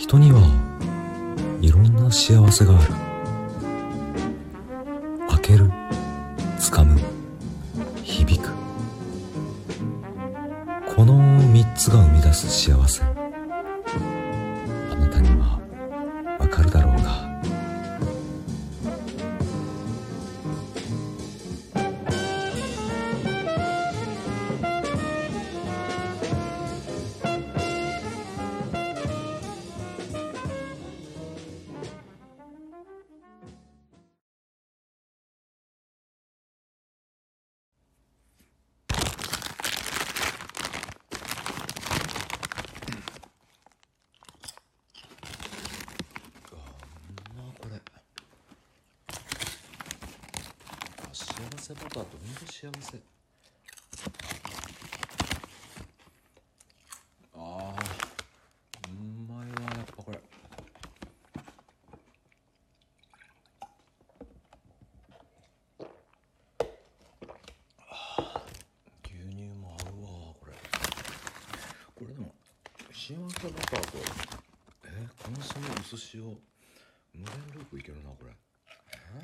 人にはいろんな幸せがある。開ける掴む響く。この3つが生み出す幸せ。幸せバターとほんと幸せ。あーうまいわやっぱこれ。あ牛乳も合うわこれ。これでも幸せバターとえー、コンソメ薄塩無限ループいけるなこれ。え